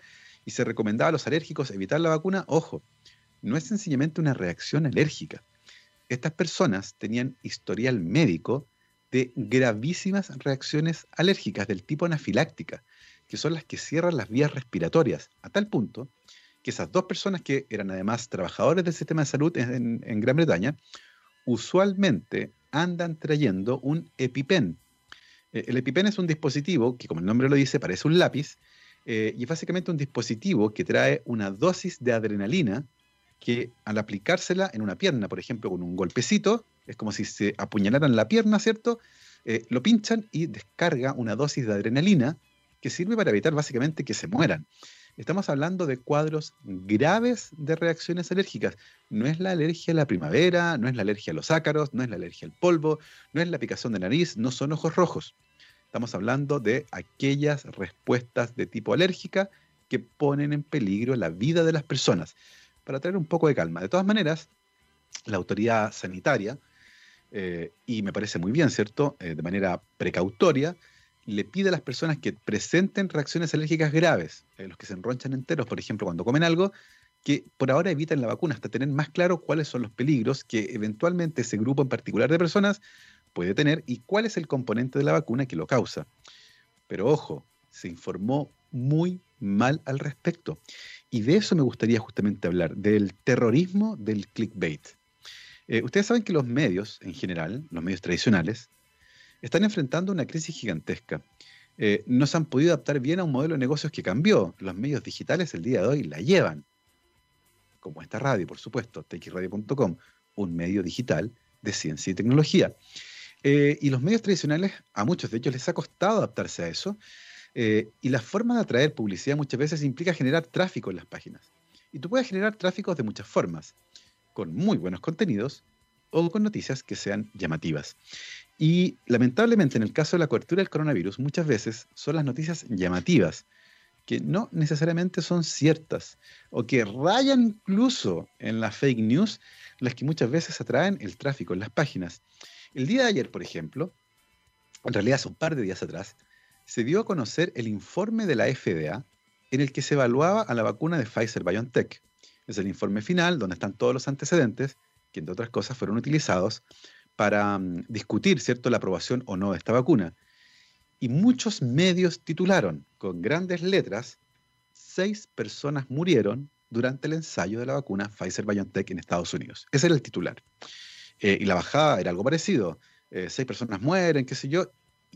y se recomendaba a los alérgicos evitar la vacuna, ojo, no es sencillamente una reacción alérgica. Estas personas tenían historial médico de gravísimas reacciones alérgicas del tipo anafiláctica, que son las que cierran las vías respiratorias, a tal punto que esas dos personas que eran además trabajadores del sistema de salud en, Gran Bretaña, usualmente andan trayendo un EpiPen. Eh, el EpiPen es un dispositivo que, como el nombre lo dice, parece un lápiz, eh, y es básicamente un dispositivo que trae una dosis de adrenalina que al aplicársela en una pierna, por ejemplo, con un golpecito, es como si se apuñalaran la pierna, ¿cierto? Eh, lo pinchan y descarga una dosis de adrenalina que sirve para evitar básicamente que se mueran. Estamos hablando de cuadros graves de reacciones alérgicas. No es la alergia a la primavera, no es la alergia a los ácaros, no es la alergia al polvo, no es la picazón de nariz, no son ojos rojos. Estamos hablando de aquellas respuestas de tipo alérgica que ponen en peligro la vida de las personas. Para traer un poco de calma. De todas maneras, la autoridad sanitaria, eh, y me parece muy bien, ¿cierto? Eh, de manera precautoria, le pide a las personas que presenten reacciones alérgicas graves, eh, los que se enronchan enteros, por ejemplo, cuando comen algo, que por ahora eviten la vacuna hasta tener más claro cuáles son los peligros que eventualmente ese grupo en particular de personas puede tener y cuál es el componente de la vacuna que lo causa. Pero ojo, se informó muy mal al respecto. Y de eso me gustaría justamente hablar, del terrorismo del clickbait. Eh, ustedes saben que los medios, en general, los medios tradicionales, están enfrentando una crisis gigantesca. Eh, no se han podido adaptar bien a un modelo de negocios que cambió. Los medios digitales el día de hoy la llevan, como esta radio, por supuesto, txradio.com, un medio digital de ciencia y tecnología. Eh, y los medios tradicionales, a muchos de ellos les ha costado adaptarse a eso. Eh, y la forma de atraer publicidad muchas veces implica generar tráfico en las páginas. Y tú puedes generar tráfico de muchas formas, con muy buenos contenidos o con noticias que sean llamativas. Y lamentablemente en el caso de la cobertura del coronavirus, muchas veces son las noticias llamativas, que no necesariamente son ciertas, o que rayan incluso en la fake news, las que muchas veces atraen el tráfico en las páginas. El día de ayer, por ejemplo, en realidad hace un par de días atrás, se dio a conocer el informe de la FDA en el que se evaluaba a la vacuna de Pfizer BioNTech. Es el informe final donde están todos los antecedentes que entre otras cosas fueron utilizados para mm, discutir ¿cierto? la aprobación o no de esta vacuna. Y muchos medios titularon con grandes letras, seis personas murieron durante el ensayo de la vacuna Pfizer BioNTech en Estados Unidos. Ese era el titular. Eh, y la bajada era algo parecido. Eh, seis personas mueren, qué sé yo.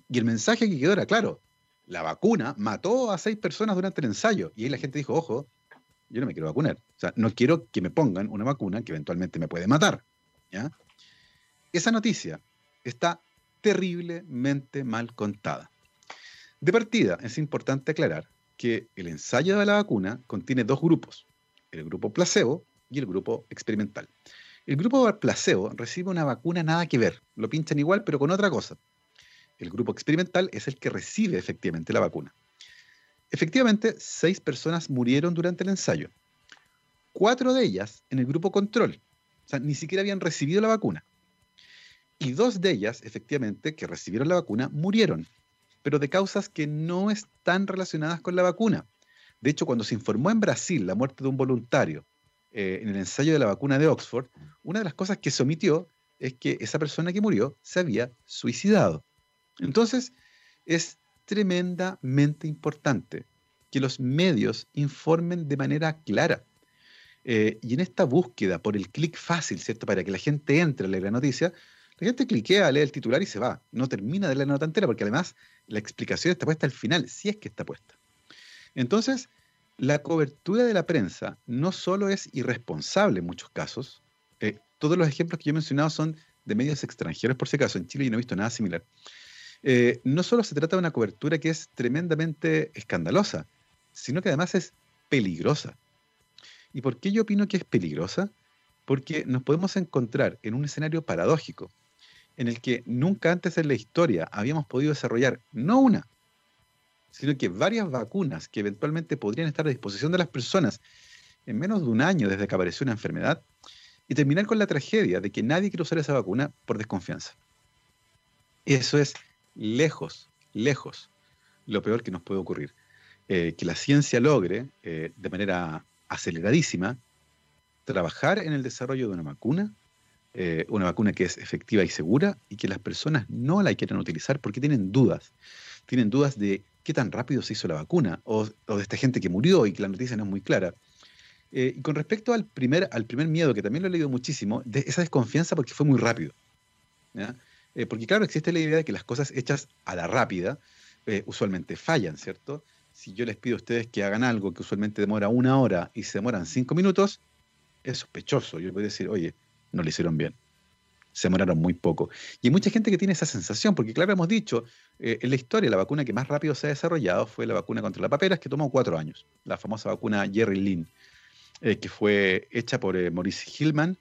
Y el mensaje que quedó era claro. La vacuna mató a seis personas durante el ensayo. Y ahí la gente dijo, ojo, yo no me quiero vacunar. O sea, no quiero que me pongan una vacuna que eventualmente me puede matar. ¿ya? Esa noticia está terriblemente mal contada. De partida, es importante aclarar que el ensayo de la vacuna contiene dos grupos, el grupo placebo y el grupo experimental. El grupo placebo recibe una vacuna nada que ver, lo pinchan igual pero con otra cosa. El grupo experimental es el que recibe efectivamente la vacuna. Efectivamente, seis personas murieron durante el ensayo. Cuatro de ellas en el grupo control. O sea, ni siquiera habían recibido la vacuna. Y dos de ellas, efectivamente, que recibieron la vacuna, murieron, pero de causas que no están relacionadas con la vacuna. De hecho, cuando se informó en Brasil la muerte de un voluntario eh, en el ensayo de la vacuna de Oxford, una de las cosas que se omitió es que esa persona que murió se había suicidado. Entonces, es tremendamente importante que los medios informen de manera clara. Eh, y en esta búsqueda por el clic fácil, ¿cierto? Para que la gente entre a leer la noticia, la gente cliquea, lee el titular y se va. No termina de leer la nota entera porque además la explicación está puesta al final, si es que está puesta. Entonces, la cobertura de la prensa no solo es irresponsable en muchos casos, eh, todos los ejemplos que yo he mencionado son de medios extranjeros, por si acaso, en Chile yo no he visto nada similar. Eh, no solo se trata de una cobertura que es tremendamente escandalosa, sino que además es peligrosa. ¿Y por qué yo opino que es peligrosa? Porque nos podemos encontrar en un escenario paradójico, en el que nunca antes en la historia habíamos podido desarrollar no una, sino que varias vacunas que eventualmente podrían estar a disposición de las personas en menos de un año desde que apareció una enfermedad, y terminar con la tragedia de que nadie quiere usar esa vacuna por desconfianza. Eso es lejos, lejos, lo peor que nos puede ocurrir. Eh, que la ciencia logre, eh, de manera aceleradísima, trabajar en el desarrollo de una vacuna, eh, una vacuna que es efectiva y segura, y que las personas no la quieran utilizar porque tienen dudas. Tienen dudas de qué tan rápido se hizo la vacuna, o, de esta gente que murió y que la noticia no es muy clara. y con respecto al primer, al primer miedo, que también lo he leído muchísimo, de esa desconfianza porque fue muy rápido. Eh, porque claro, existe la idea de que las cosas hechas a la rápida eh, usualmente fallan, ¿cierto? Si yo les pido a ustedes que hagan algo que usualmente demora una hora y se demoran cinco minutos, es sospechoso. Yo les voy a decir, oye, no lo hicieron bien. Se demoraron muy poco. Y hay mucha gente que tiene esa sensación, porque claro, hemos dicho, eh, en la historia la vacuna que más rápido se ha desarrollado fue la vacuna contra la paperas, que tomó cuatro años, la famosa vacuna Jerry Lynn, eh, que fue hecha por eh, Maurice Hillman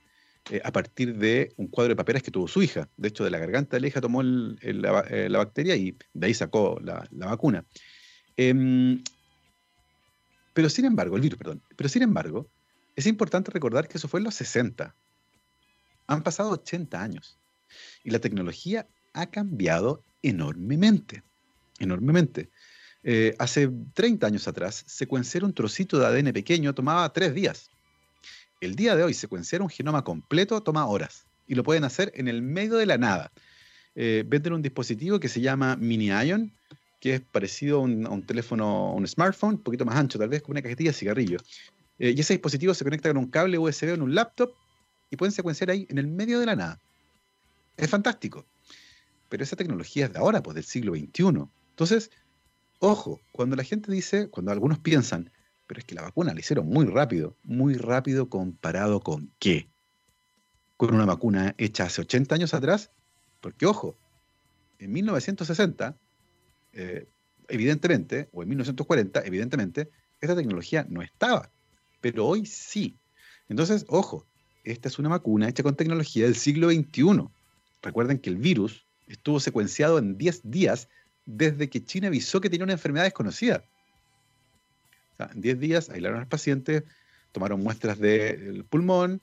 a partir de un cuadro de paperas que tuvo su hija. De hecho, de la garganta de la hija tomó la, bacteria y de ahí sacó la, la vacuna. Em, pero sin embargo, el virus, perdón, pero sin embargo, es importante recordar que eso fue en los 60, han pasado 80 años y la tecnología ha cambiado enormemente, enormemente. Eh, hace 30 años atrás, secuenciar un trocito de ADN pequeño tomaba tres días. El día de hoy, secuenciar un genoma completo toma horas y lo pueden hacer en el medio de la nada. Eh, venden un dispositivo que se llama Mini Ion, que es parecido a un, teléfono, un smartphone, un poquito más ancho, tal vez con una cajetilla de cigarrillo. Eh, y ese dispositivo se conecta con un cable USB en un laptop y pueden secuenciar ahí en el medio de la nada. Es fantástico. Pero esa tecnología es de ahora, pues del siglo XXI. Entonces, ojo, cuando la gente dice, cuando algunos piensan, pero es que la vacuna la hicieron muy rápido, muy rápido comparado con qué? Con una vacuna hecha hace 80 años atrás, porque ojo, en 1960, eh, evidentemente, o en 1940, evidentemente, esta tecnología no estaba, pero hoy sí. Entonces, ojo, esta es una vacuna hecha con tecnología del siglo XXI. Recuerden que el virus estuvo secuenciado en 10 días desde que China avisó que tenía una enfermedad desconocida. en 10 días aislaron al paciente, tomaron muestras del pulmón,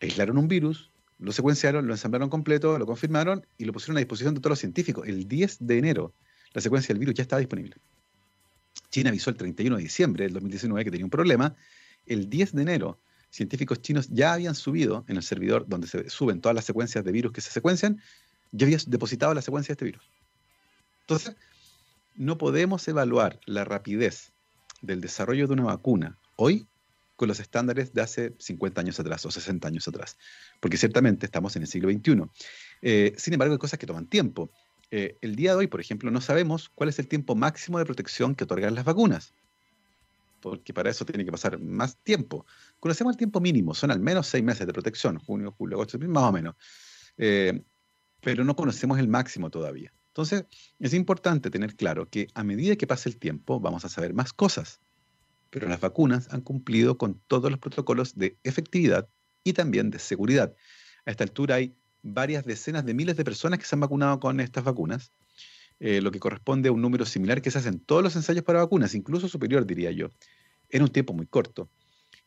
aislaron un virus, lo secuenciaron, lo ensamblaron completo, lo confirmaron y lo pusieron a disposición de todos los científicos. El 10 de enero la secuencia del virus ya estaba disponible. China avisó el 31 de diciembre del 2019 que tenía un problema. El 10 de enero científicos chinos ya habían subido en el servidor donde se suben todas las secuencias de virus que se secuencian, ya habían depositado la secuencia de este virus. Entonces, no podemos evaluar la rapidez del desarrollo de una vacuna hoy con los estándares de hace 50 años atrás o 60 años atrás, porque ciertamente estamos en el siglo XXI. Eh, sin embargo, hay cosas que toman tiempo. Eh, el día de hoy, por ejemplo, no sabemos cuál es el tiempo máximo de protección que otorgan las vacunas porque para eso tiene que pasar más tiempo. Conocemos el tiempo mínimo, son al menos seis meses de protección, junio, julio, agosto, más o menos. Eh, pero no conocemos el máximo todavía. Entonces, es importante tener claro que a medida que pase el tiempo vamos a saber más cosas. Pero las vacunas han cumplido con todos los protocolos de efectividad y también de seguridad. A esta altura hay varias decenas de miles de personas que se han vacunado con estas vacunas, eh, lo que corresponde a un número similar que se hacen todos los ensayos para vacunas, incluso superior, diría yo en un tiempo muy corto.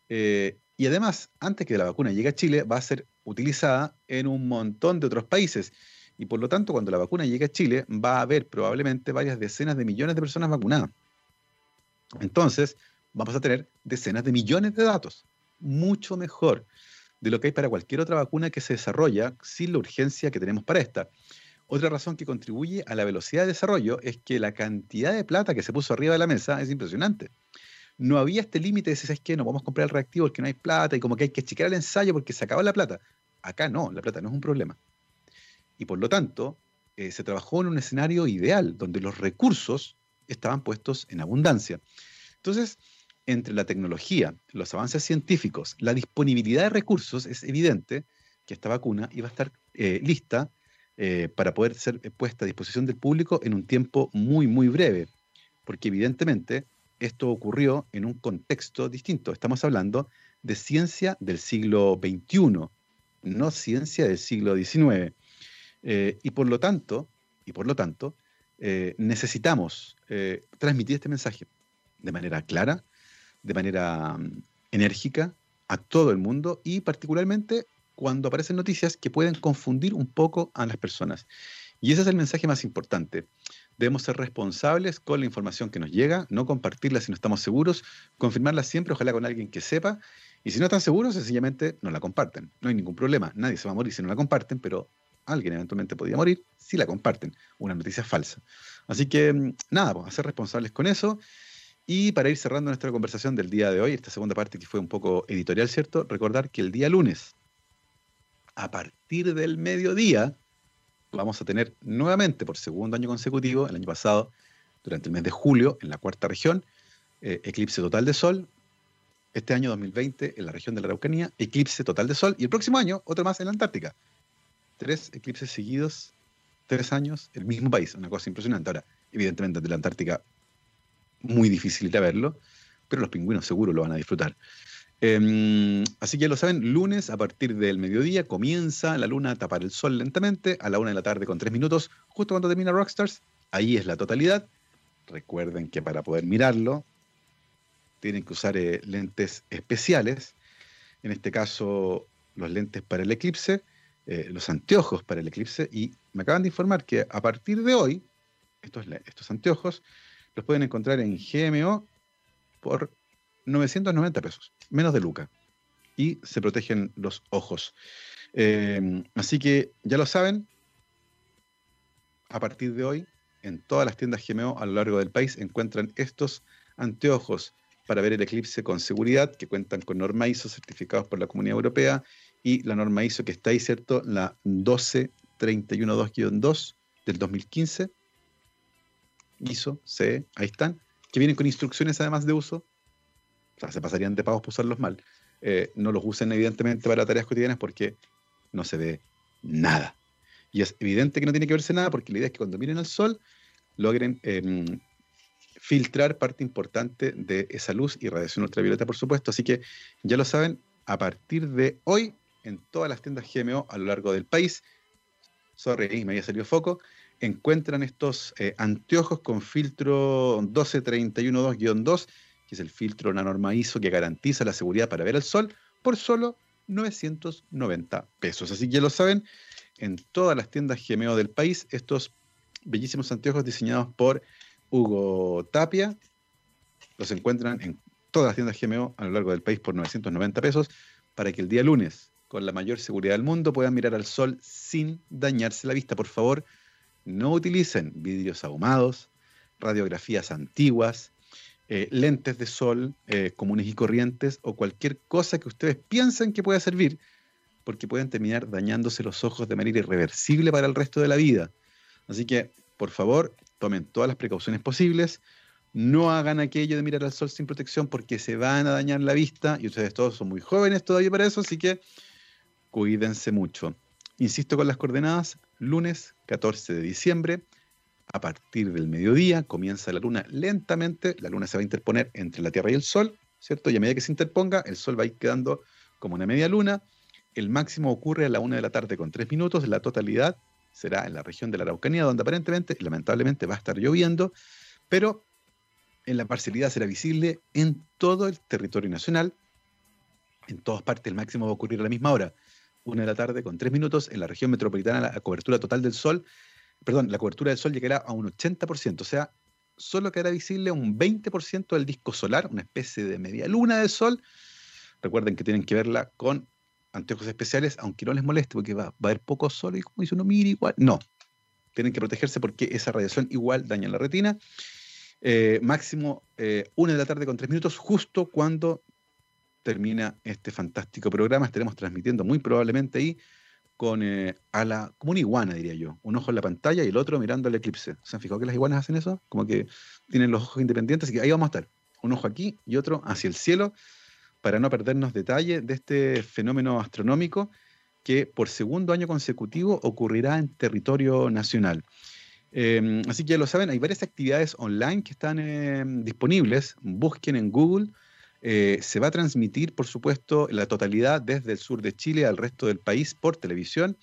Eh, y además, antes que la vacuna llegue a Chile, va a ser utilizada en un montón de otros países. Y por lo tanto, cuando la vacuna llegue a Chile, va a haber probablemente varias decenas de millones de personas vacunadas. Entonces, vamos a tener decenas de millones de datos. Mucho mejor de lo que hay para cualquier otra vacuna que se desarrolla sin la urgencia que tenemos para esta. Otra razón que contribuye a la velocidad de desarrollo es que la cantidad de plata que se puso arriba de la mesa es impresionante no había este límite de decir, ¿sabes qué? No podemos comprar el reactivo porque no hay plata y como que hay que achicar el ensayo porque se acabó la plata. Acá no, la plata no es un problema. Y por lo tanto, eh, se trabajó en un escenario ideal donde los recursos estaban puestos en abundancia. Entonces, entre la tecnología, los avances científicos, la disponibilidad de recursos, es evidente que esta vacuna iba a estar eh, lista eh, para poder ser puesta a disposición del público en un tiempo muy, muy breve. Porque evidentemente esto ocurrió en un contexto distinto. Estamos hablando de ciencia del siglo XXI, no ciencia del siglo XIX. Eh, y por lo tanto, y por lo tanto, eh, necesitamos transmitir este mensaje de manera clara, de manera mm, enérgica a todo el mundo y particularmente cuando aparecen noticias que pueden confundir un poco a las personas. Y ese es el mensaje más importante. Debemos ser responsables con la información que nos llega, no compartirla si no estamos seguros, confirmarla siempre, ojalá con alguien que sepa, y si no están seguros, sencillamente no la comparten. No hay ningún problema, nadie se va a morir si no la comparten, pero alguien eventualmente podría morir si la comparten, una noticia falsa. Así que mm, nada, pues, ser responsables con eso. Y para ir cerrando nuestra conversación del día de hoy, esta segunda parte que fue un poco editorial, ¿cierto? Recordar que el día lunes, a partir del mediodía, vamos a tener nuevamente por segundo año consecutivo, el año pasado, durante el mes de julio, en la cuarta región, eh, eclipse total de sol. Este año 2020, en la región de la Araucanía, eclipse total de sol. Y el próximo año, otro más en la Antártica. tres eclipses seguidos, tres años, el mismo país, una cosa impresionante. Ahora, evidentemente de la Antártica, muy difícil ir a verlo, pero los pingüinos seguro lo van a disfrutar. Em, así que lo saben, lunes a partir del mediodía comienza la luna a tapar el sol lentamente, a la una de la tarde con tres minutos, justo cuando termina Rockstars, ahí es la totalidad. Recuerden que para poder mirarlo tienen que usar eh, lentes especiales, en este caso los lentes para el eclipse, eh, los anteojos para el eclipse, y me acaban de informar que a partir de hoy, estos, estos anteojos los pueden encontrar en GMO por 990 pesos, menos de Luca. Y se protegen los ojos. Eh, así que ya lo saben, a partir de hoy, en todas las tiendas GMO a lo largo del país encuentran estos anteojos para ver el eclipse con seguridad, que cuentan con norma ISO certificados por la Comunidad Europea y la norma ISO que está ahí, ¿cierto? La 12312-2 del 2015. ISO, C, ahí están, que vienen con instrucciones además de uso o sea, se pasarían de pagos por usarlos mal. Eh, no los usen evidentemente para tareas cotidianas porque no se ve nada. Y es evidente que no tiene que verse nada porque la idea es que cuando miren al sol logren em, filtrar parte importante de esa luz y radiación ultravioleta, por supuesto. Así que ya lo saben, a partir de hoy, en todas las tiendas GMO a lo largo del país, sorry, me había salido foco, encuentran estos eh, anteojos con filtro 12312-2 que es el filtro, una norma ISO que garantiza la seguridad para ver el sol, por solo 990 pesos. Así que ya lo saben, en todas las tiendas GMO del país, estos bellísimos anteojos diseñados por Hugo Tapia, los encuentran en todas las tiendas GMO a lo largo del país por 990 pesos, para que el día lunes, con la mayor seguridad del mundo, puedan mirar al sol sin dañarse la vista. Por favor, no utilicen vidrios ahumados, radiografías antiguas, eh, lentes de sol eh, comunes y corrientes o cualquier cosa que ustedes piensen que pueda servir, porque pueden terminar dañándose los ojos de manera irreversible para el resto de la vida. Así que, por favor, tomen todas las precauciones posibles. No hagan aquello de mirar al sol sin protección porque se van a dañar la vista y ustedes todos son muy jóvenes todavía para eso, así que cuídense mucho. Insisto con las coordenadas, lunes 14 de diciembre, a partir del mediodía comienza la luna lentamente, la luna se va a interponer entre la Tierra y el Sol, ¿cierto? Y a medida que se interponga, el Sol va a ir quedando como una media luna. El máximo ocurre a la una de la tarde con tres minutos, la totalidad será en la región de la Araucanía, donde aparentemente lamentablemente va a estar lloviendo, pero en la parcialidad será visible en todo el territorio nacional. En todas partes el máximo va a ocurrir a la misma hora, una de la tarde con tres minutos. En la región metropolitana la cobertura total del sol perdón, la cobertura del Sol llegará a un 80%, o sea, solo quedará visible un 20% del disco solar, una especie de media luna del Sol. Recuerden que tienen que verla con anteojos especiales, aunque no les moleste, porque va, a haber poco sol y como dice uno, mira igual. No, tienen que protegerse porque esa radiación igual daña la retina. Eh, máximo eh, una de la tarde con tres minutos, justo cuando termina este fantástico programa. Estaremos transmitiendo muy probablemente ahí con eh, a la, como una iguana, diría yo. Un ojo en la pantalla y el otro mirando el eclipse. ¿Se han fijado que las iguanas hacen eso? Como que tienen los ojos independientes, así que ahí vamos a estar. Un ojo aquí y otro hacia el cielo, para no perdernos detalle de este fenómeno astronómico que por segundo año consecutivo ocurrirá en territorio nacional. Em, así que ya lo saben, hay varias actividades online que están em, disponibles. Busquen en Google eh, se va a transmitir, por supuesto, la totalidad desde el sur de Chile al resto del país por televisión.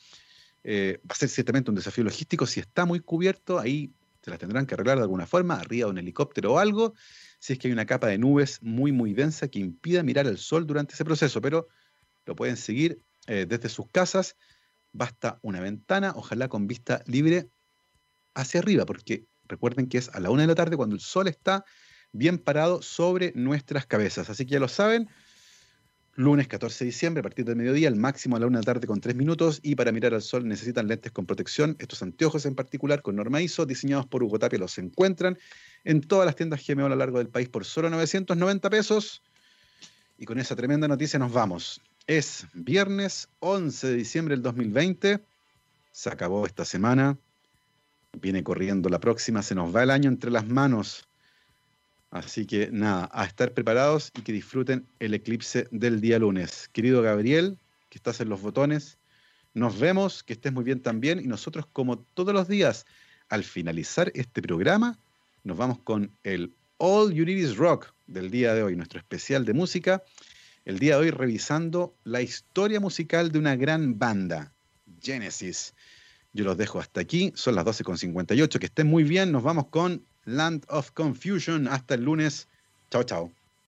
Eh, va a ser ciertamente un desafío logístico. Si está muy cubierto, ahí se las tendrán que arreglar de alguna forma, arriba de un helicóptero o algo, si es que hay una capa de nubes muy, muy densa que impida mirar el sol durante ese proceso, pero lo pueden seguir eh, desde sus casas. Basta una ventana, ojalá con vista libre hacia arriba, porque recuerden que es a la una de la tarde cuando el sol está bien parado sobre nuestras cabezas. Así que ya lo saben, lunes 14 de diciembre, a partir del mediodía, el máximo a la una de la tarde con tres minutos, y para mirar al sol necesitan lentes con protección. Estos anteojos en particular, con norma ISO, diseñados por Hugo los encuentran en todas las tiendas GMO a lo largo del país por solo 990 pesos. Y con esa tremenda noticia nos vamos. Es viernes 11 de diciembre del 2020. Se acabó esta semana. Viene corriendo la próxima. Se nos va el año entre las manos. Así que nada, a estar preparados y que disfruten el eclipse del día lunes. Querido Gabriel, que estás en los botones, Nos vemos, que estés muy bien también y nosotros como todos los días, al finalizar este programa, nos vamos con el All You Need Is Rock del día de hoy, nuestro especial de música. El día de hoy revisando la historia musical de una gran banda, Genesis. Yo los dejo hasta aquí, son las 12.58, que estén muy bien, nos vamos con Land of Confusion. Hasta el lunes, chao chao.